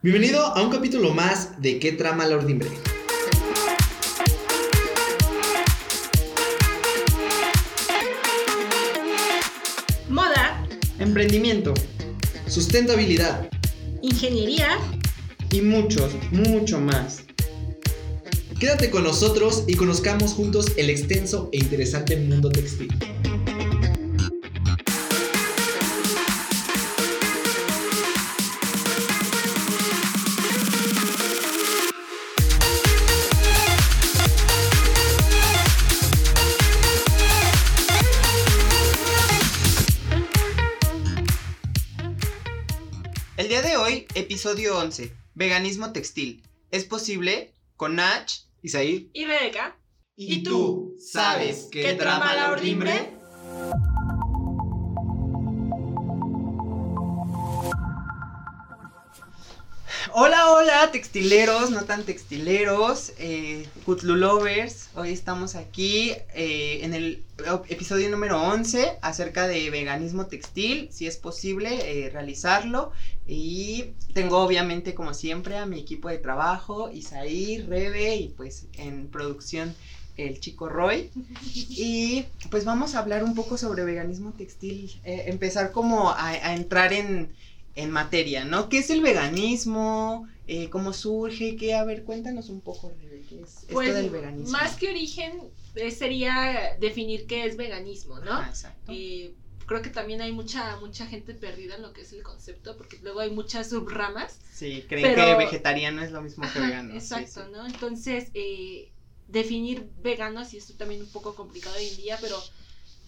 Bienvenido a un capítulo más de ¿Qué trama la ordimbre? Moda, Emprendimiento. Sustentabilidad ingeniería, Y muchos, mucho más. Quédate con nosotros y conozcamos juntos el extenso e interesante mundo textil. Episodio 11. Veganismo textil. ¿Es posible? Con Nach. Isaí. y Rebeca. ¿Y tú sabes qué trama la ordimbre? Hola, hola, textileros, no tan textileros, eh, Lovers. Hoy estamos aquí eh, en el episodio número 11 acerca de veganismo textil, si es posible eh, realizarlo. Y tengo obviamente, como siempre, a mi equipo de trabajo, Isaí, Rebe y pues en producción el chico Roy. Y pues vamos a hablar un poco sobre veganismo textil, eh, empezar como a, a entrar en en materia, ¿no? ¿Qué es el veganismo? Eh, ¿Cómo surge? ¿Qué? A ver, cuéntanos un poco, Rebe, ¿qué es Pues, esto del veganismo? Más que origen, eh, sería definir qué es veganismo, ¿no? Ajá, exacto. Eh, creo que también hay mucha mucha gente perdida en lo que es el concepto, porque luego hay muchas subramas. sí, creen pero- que vegetariano es lo mismo que Ajá, vegano. Exacto, sí. ¿no? Entonces, eh, definir vegano, sí es también un poco complicado hoy en día, pero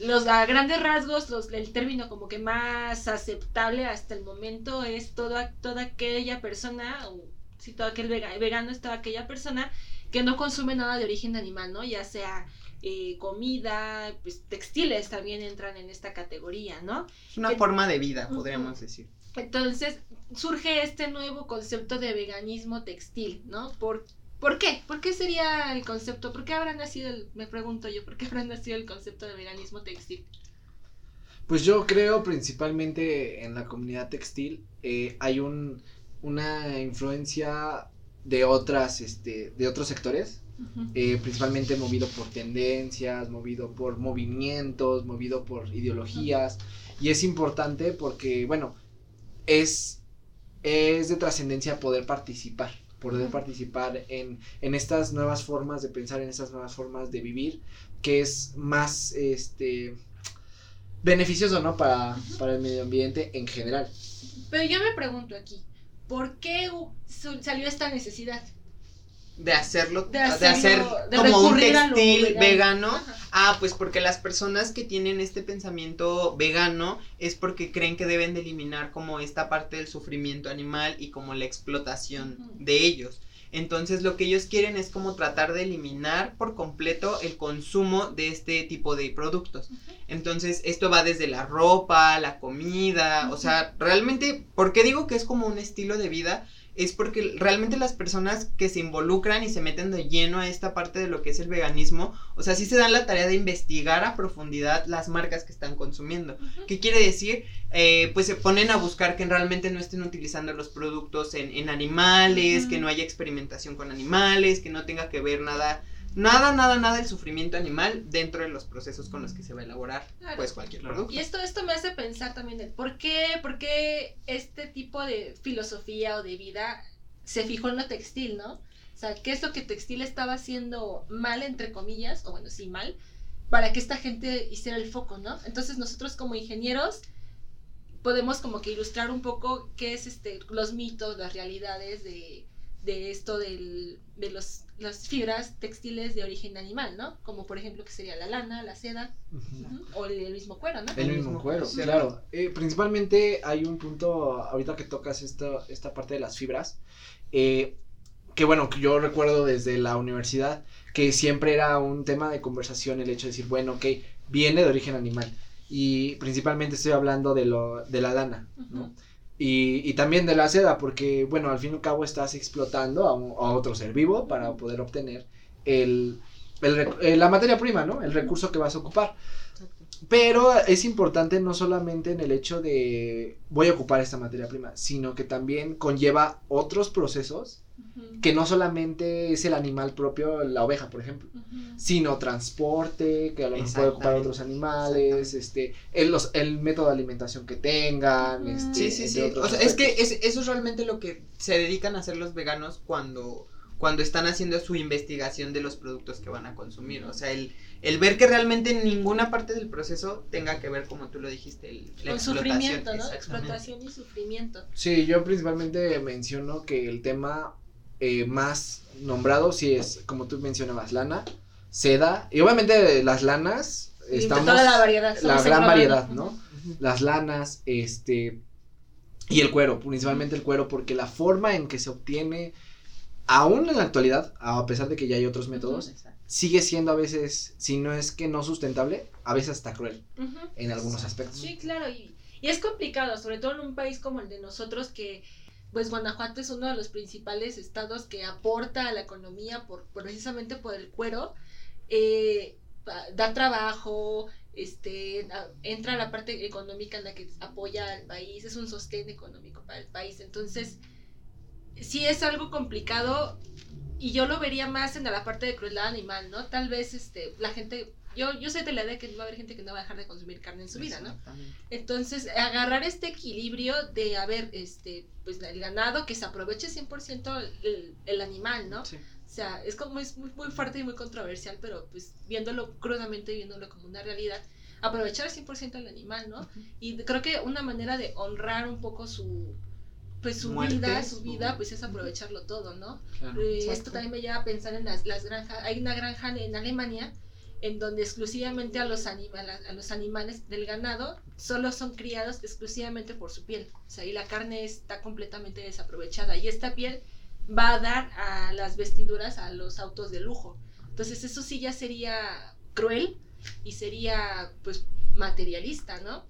los a grandes rasgos, los, el término como que más aceptable hasta el momento es toda, toda aquella persona, o si todo aquel vega- vegano es toda aquella persona que no consume nada de origen animal, ¿no? Ya sea eh, comida, pues textiles también entran en esta categoría, ¿no? Es una forma de vida, podríamos decir. Entonces surge este nuevo concepto de veganismo textil, ¿no? ¿Por, ¿por qué? ¿Por qué sería el concepto? ¿Por qué habrá nacido, el, me pregunto yo, ¿por qué habrá nacido el concepto de veganismo textil? Pues yo creo principalmente en la comunidad textil eh, hay un, una influencia de otras, este, de otros sectores, eh, principalmente movido por tendencias, movido por movimientos, movido por ideologías. Y es importante porque, bueno, es, es de trascendencia poder participar, poder participar en, en estas nuevas formas de pensar, en estas nuevas formas de vivir, que es más, este, beneficioso, ¿no? Para, para el medio ambiente en general. Pero yo me pregunto aquí, ¿por qué salió esta necesidad? De hacerlo, De hacer de como un textil vegano. vegano. Ah, pues porque las personas que tienen este pensamiento vegano es porque creen que deben de eliminar como esta parte del sufrimiento animal y como la explotación de ellos. Entonces lo que ellos quieren es como tratar de eliminar por completo el consumo de este tipo de productos. Entonces esto va desde la ropa, la comida, o sea, realmente, ¿por qué digo que es como un estilo de vida? Es porque realmente las personas que se involucran y se meten de lleno a esta parte de lo que es el veganismo, o sea, sí se dan la tarea de investigar a profundidad las marcas que están consumiendo. ¿Qué quiere decir? Eh, pues se ponen a buscar que realmente no estén utilizando los productos en, en animales, que no haya experimentación con animales, que no tenga que ver nada, nada, nada, nada el sufrimiento animal dentro de los procesos con los que se va a elaborar Claro. pues cualquier Claro. producto. Y esto, esto me hace pensar también el por qué, por qué este tipo de filosofía o de vida se fijó en lo textil, ¿no? O sea, ¿qué es lo que textil estaba haciendo mal, entre comillas, o bueno, sí, mal, para que esta gente hiciera el foco, ¿no? Entonces nosotros como ingenieros podemos como que ilustrar un poco qué es este, los mitos, las realidades de, de esto del, de los, las fibras textiles de origen animal, ¿no? Como por ejemplo que sería la lana, la seda, ujú, o el, el mismo cuero, ¿no? El El mismo mismo cuero, cuero. claro. Eh, principalmente hay un punto, ahorita que tocas esto, esta parte de las fibras, eh, que bueno, que yo recuerdo desde la universidad, que siempre era un tema de conversación el hecho de decir, bueno, ok, viene de origen animal. Y principalmente estoy hablando de, lo, de la lana, ¿no? Ujú. Y, y también de la seda, porque, bueno, al fin y al cabo estás explotando a, un- a otro ser vivo para poder obtener el, el rec- eh, la materia prima, ¿no? El recurso que vas a ocupar. Pero es importante no solamente en el hecho de voy a ocupar esta materia prima, sino que también conlleva otros procesos Ujú, que no solamente es el animal propio, la oveja, por ejemplo, sino transporte, que a lo mejor puede ocupar otros animales, este, el, los- el método de alimentación que tengan, este, Sí, sí, sí. otros O sea, es que es- eso es realmente lo que se dedican a hacer los veganos cuando, cuando están haciendo su investigación de los productos que van a consumir. O sea, el, el ver que realmente ninguna parte del proceso tenga que ver, como tú lo dijiste, el, la Con explotación. sufrimiento, ¿no? Explotación y sufrimiento. Sí, yo principalmente menciono que el tema eh, más nombrado sí es, como tú mencionabas, lana, seda, y obviamente las lanas, estamos, toda la variedad. la gran variedad, ¿no? Las lanas, este, y el cuero, principalmente el cuero, porque la forma en que se obtiene, aún en la actualidad, a pesar de que ya hay otros métodos, Exacto. sigue siendo a veces, si no es que no sustentable, a veces hasta cruel en algunos aspectos. Sí, claro, y, y es complicado, sobre todo en un país como el de nosotros, que pues Guanajuato es uno de los principales estados que aporta a la economía por, por- precisamente por el cuero, eh, da trabajo, este, a- entra la parte económica en la que apoya al país, es un sostén económico para el país, entonces sí es algo complicado y yo lo vería más en la parte de crueldad animal, ¿no? Tal vez este, la gente, yo, yo soy de la idea que va a haber gente que no va a dejar de consumir carne en su vida, ¿no? Entonces, agarrar este equilibrio de, a ver, este, pues el ganado, que se aproveche 100% el, el animal, ¿no? Sí. O sea, es como es muy, muy fuerte y muy controversial, pero pues viéndolo crudamente, viéndolo como una realidad, aprovechar al 100% el animal, ¿no? Y creo que una manera de honrar un poco su pues su Muerte, vida, su vida, pues es aprovecharlo todo, ¿no? Claro. Eh, esto también me lleva a pensar en las, las granjas. Hay una granja en Alemania en donde exclusivamente a los, anima- a los animales del ganado solo son criados exclusivamente por su piel. O sea, y la carne está completamente desaprovechada. Y esta piel va a dar a las vestiduras a los autos de lujo. Entonces eso sí ya sería cruel y sería pues materialista, ¿no?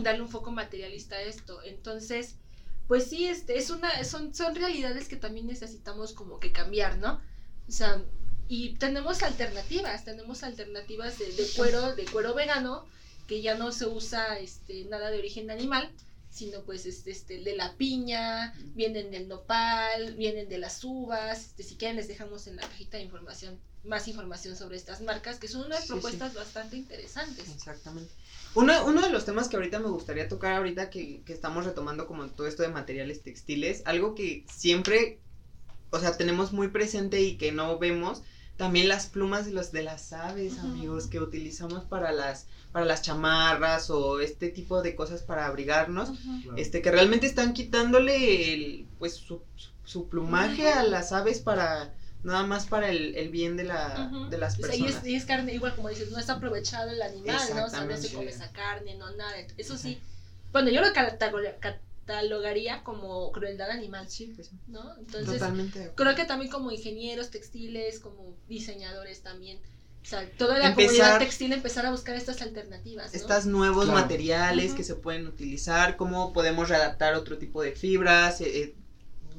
Darle un foco materialista a esto. Entonces, pues sí, este, es una, son, son realidades que también necesitamos como que cambiar, ¿no? O sea, y tenemos alternativas, tenemos alternativas de, de cuero, de cuero vegano, que ya no se usa este, nada de origen animal, sino pues este, este, de la piña, vienen del nopal, vienen de las uvas, este, si quieren les dejamos en la cajita de información más información sobre estas marcas, que son unas Sí, sí. propuestas bastante interesantes. Exactamente. Uno, uno de los temas que ahorita me gustaría tocar, ahorita que, que estamos retomando como todo esto de materiales textiles, algo que siempre, o sea, tenemos muy presente y que no vemos, también las plumas de, los, de las aves, amigos, que utilizamos para las, para las chamarras o este tipo de cosas para abrigarnos, este, que realmente están quitándole el, pues, su, plumaje a las aves para, nada más para el, el bien de, la, Ujú. de las O sea, personas. y, es, y es carne, igual como dices, no es aprovechado el animal, ¿no? O sea, no se come esa carne, no nada. Eso sí, bueno, yo lo cataloga- catalogaría como crueldad animal, Sí, pues, ¿no? Entonces, totalmente. creo que también como ingenieros textiles, como diseñadores también, o sea, toda la Empezar- comunidad textil empezar a buscar estas alternativas, ¿no? Estos nuevos Claro. materiales que se pueden utilizar, cómo podemos readaptar otro tipo de fibras, eh, eh,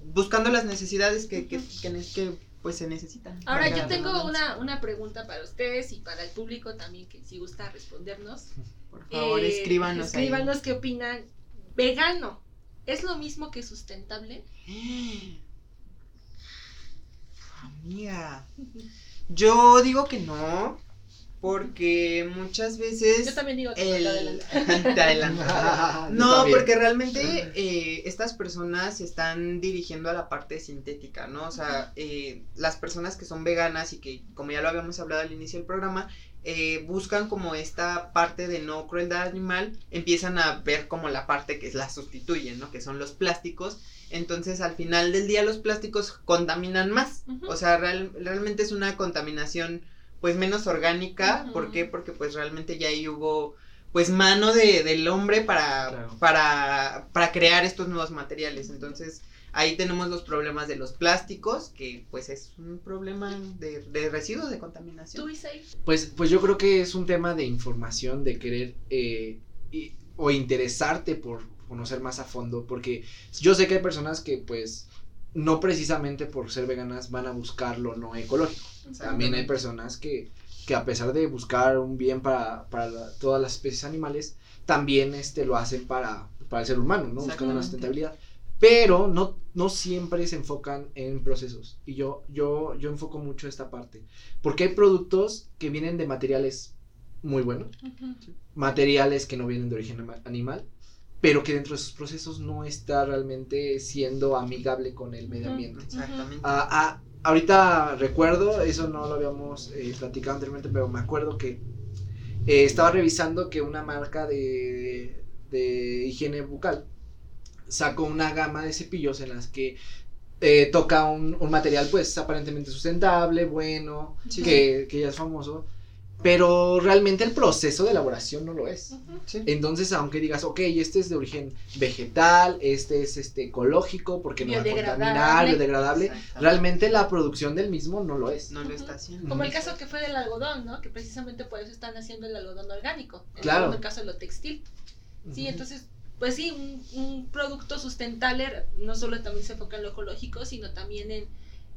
buscando las necesidades que, que, Ujú. que, ne- que, pues se necesitan. Ahora yo tengo una, una pregunta para ustedes y para el público también que si gusta respondernos. Por favor, Eh, escríbanos. ahí. Escríbanos qué opinan. Vegano, ¿es lo mismo que sustentable? Amiga, yo digo que no, porque muchas veces Yo también digo que el... Te adelanto. Yo No, porque realmente eh, estas personas se están dirigiendo a la parte sintética, ¿no? O sea, eh, las personas que son veganas y que, como ya lo habíamos hablado al inicio del programa, eh, buscan como esta parte de no crueldad animal, empiezan a ver como la parte que la sustituye, ¿no? Que son los plásticos. Entonces, al final del día, los plásticos contaminan más. O sea, real- realmente es una contaminación, pues, menos orgánica. ¿Por qué? Porque, pues, realmente ya ahí hubo pues mano de, del hombre para, Claro. para, para crear estos nuevos materiales. Entonces, ahí tenemos los problemas de los plásticos, que pues es un problema de, de residuos de contaminación. ¿Tú, Isaí? Pues, pues yo creo que es un tema de información, de querer eh, y- o interesarte por conocer más a fondo, porque yo sé que hay personas que pues no precisamente por ser veganas van a buscar lo no ecológico. También hay personas que que a pesar de buscar un bien para, para la- todas las especies animales, también este, lo hacen para, para el ser humano, ¿no? Buscando una sustentabilidad. Pero no, no siempre se enfocan en procesos. Y yo, yo, yo enfoco mucho esta parte. Porque hay productos que vienen de materiales muy buenos, materiales que no vienen de origen animal, pero que dentro de sus procesos no está realmente siendo amigable con el medio ambiente. Exactamente. Ah, ah, ahorita recuerdo, eso no lo habíamos eh, platicado anteriormente, pero me acuerdo que eh, estaba revisando que una marca de, de higiene bucal sacó una gama de cepillos en las que eh, toca un, un material pues aparentemente sustentable, bueno, Sí. que, que ya es famoso, pero realmente el proceso de elaboración no lo es. Sí. Entonces, aunque digas, ok, este es de origen vegetal, este es este ecológico porque no va a Biodegradable. contaminar, biodegradable, realmente la producción del mismo no lo es. No lo está haciendo. Como el caso que fue del algodón, ¿no? Que precisamente por eso están haciendo el algodón orgánico. En Claro. el caso de lo textil. Sí, entonces, pues sí, un, un producto sustentable no solo también se enfoca en lo ecológico, sino también en, en,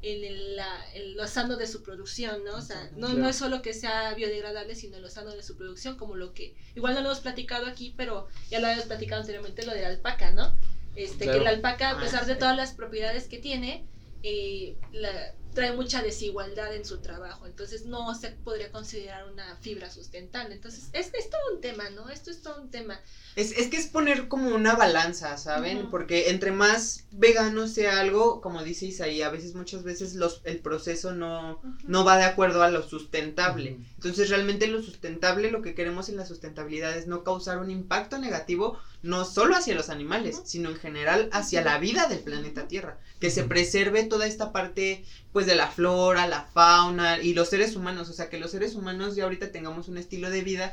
el, la- en lo sano de su producción, ¿no? O sea, no, Claro. no es solo que sea biodegradable, sino en lo sano de su producción, como lo que, igual no lo hemos platicado aquí, pero ya lo habíamos platicado anteriormente, lo de la alpaca, ¿no? Este, Claro. que la alpaca, a Ah, pesar de todas las propiedades que tiene, eh, la- trae mucha desigualdad en su trabajo, entonces no se podría considerar una fibra sustentable. Entonces, es, es todo un tema, ¿no? Esto es todo un tema. Es, es que es poner como una balanza, ¿saben? Porque entre más vegano sea algo, como dice Isaí, a veces, muchas veces los, el proceso no, no va de acuerdo a lo sustentable. Entonces, realmente lo sustentable, lo que queremos en la sustentabilidad es no causar un impacto negativo, no solo hacia los animales, sino en general hacia la vida del planeta Tierra. Que se preserve toda esta parte, pues, de la flora, la fauna y los seres humanos. O sea, que los seres humanos ya ahorita tengamos un estilo de vida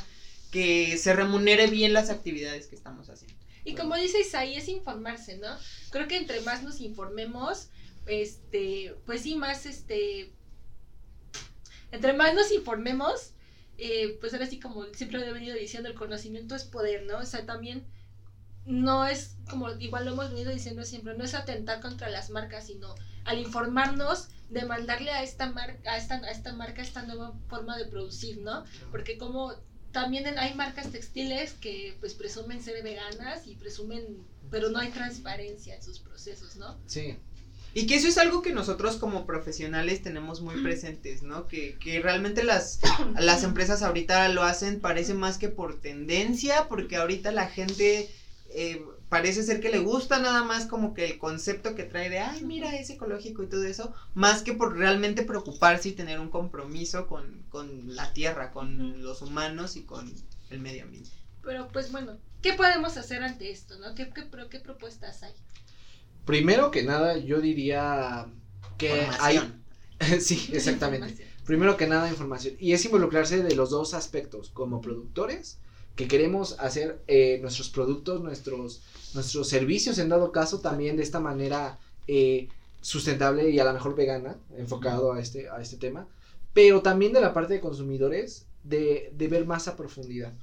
que se remunere bien las actividades que estamos haciendo. Y como dice Isaí, es informarse, ¿no? Creo que entre más nos informemos, este, pues sí, más este, entre más nos informemos, eh, pues ahora sí como siempre he venido diciendo, el conocimiento es poder, ¿no? O sea, también no es como igual lo hemos venido diciendo siempre, no es atentar contra las marcas, sino al informarnos, demandarle a esta marca, a esta, a esta marca esta nueva forma de producir, ¿no? Porque como también hay marcas textiles que pues presumen ser veganas y presumen, pero no hay transparencia en sus procesos, ¿no? Sí. Y que eso es algo que nosotros como profesionales tenemos muy presentes, ¿no? Que, que realmente las, las empresas ahorita lo hacen, parece más que por tendencia, porque ahorita la gente eh, parece ser que le gusta nada más como que el concepto que trae de, ay, mira, es ecológico y todo eso, más que por realmente preocuparse y tener un compromiso con, con la tierra, con los humanos y con el medio ambiente. Pero pues bueno, ¿qué podemos hacer ante esto, no? ¿Qué, qué, pro- qué propuestas hay? Primero que nada, yo diría que hay... Sí, exactamente. Primero que nada, información. Y es involucrarse de los dos aspectos, como productores, que queremos hacer eh, nuestros productos, nuestros, nuestros servicios, en dado caso, también de esta manera eh, sustentable y a lo mejor vegana, enfocado a este, a este tema. Pero también de la parte de consumidores, de, de ver más a profundidad.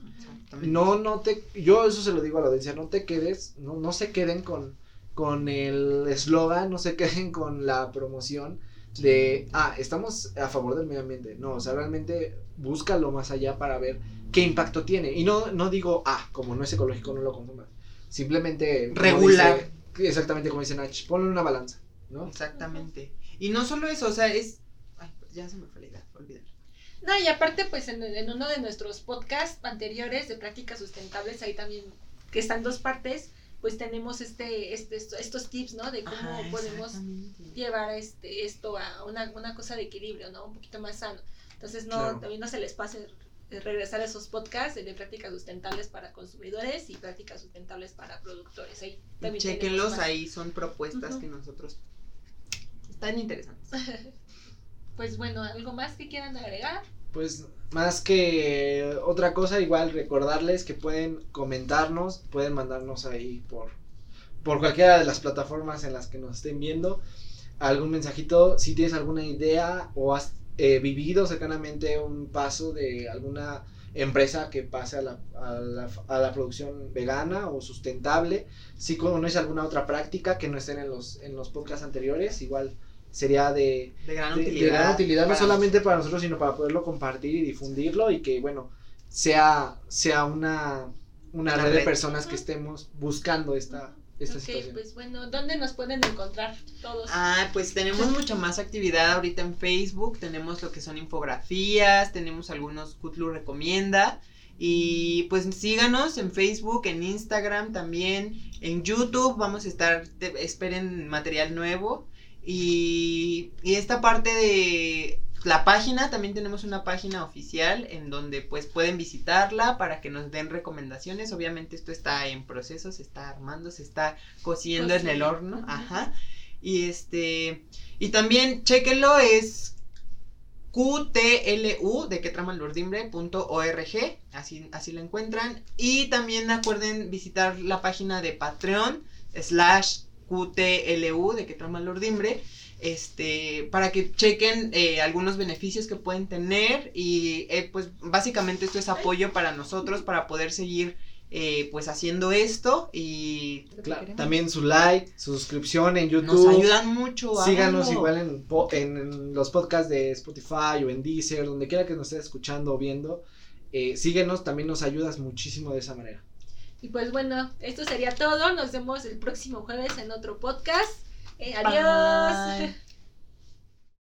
No, no te, yo eso se lo digo a la audiencia, no te quedes, no, no se queden con, con el eslogan, no se queden con la promoción de, ah, estamos a favor del medio ambiente. No, o sea, realmente búscalo más allá para ver qué impacto tiene. Y no, no digo, ah, como no es ecológico, no lo consumas. Simplemente... Regular. dice- exactamente como dice Nach, ponle una balanza, ¿no? Exactamente. Y no solo eso, o sea, es... Ay, ya se me fue la idea, olvidar. No, y aparte, pues en, en uno de nuestros podcasts anteriores de prácticas sustentables, ahí también, que están dos partes, pues tenemos este, este, esto- estos tips, ¿no? De cómo Ajá, podemos llevar este, esto a una, una cosa de equilibrio, ¿no? Un poquito más sano. Entonces, no, Claro. también no se les pase regresar a esos podcasts de prácticas sustentables para consumidores y prácticas sustentables para productores. Ahí también Chequenlos ahí, son propuestas que nosotros están interesantes. Pues bueno, ¿algo más que quieran agregar? Pues más que otra cosa, igual recordarles que pueden comentarnos, pueden mandarnos ahí por, por cualquiera de las plataformas en las que nos estén viendo algún mensajito, si tienes alguna idea o has eh, vivido cercanamente un paso de alguna empresa que pase a la, a la, a la producción vegana o sustentable, si conoces alguna otra práctica que no estén en los, en los podcasts anteriores, igual sería de, De gran de- de utilidad. gran utilidad, no solamente para nosotros, sino para poderlo compartir y difundirlo y que, bueno, sea, sea una, una Una red de personas que estemos buscando esta, esta ok, situación. pues bueno, ¿dónde nos pueden encontrar todos? Ah, pues tenemos mucha más actividad ahorita en Facebook, tenemos lo que son infografías, tenemos algunos Kutlu recomienda y pues síganos en Facebook, en Instagram también, en YouTube vamos a estar, te- esperen material nuevo y, y esta parte de la página, también tenemos una página oficial en donde pues pueden visitarla para que nos den recomendaciones, obviamente esto está en proceso, se está armando, se está cociendo en el horno, ajá. Y este, y también chéquenlo, es QTLU de quetramalurdimbre.org, así, así lo encuentran. Y también acuerden visitar la página de Patreon, slash QTLU de quetramalurdimbre, este, para que chequen eh, algunos beneficios que pueden tener. Y eh, pues básicamente esto es apoyo para nosotros, para poder seguir eh, pues haciendo esto y Claro, también su like, su suscripción en YouTube. nos ayudan mucho. Síganos háganlo. igual en, en, en los podcasts de Spotify o en Deezer, donde quiera que nos estés escuchando o viendo. Eh, síguenos, también nos ayudas muchísimo de esa manera. Y pues bueno, esto sería todo. Nos vemos el próximo jueves en otro podcast. Eh, adiós. Bye.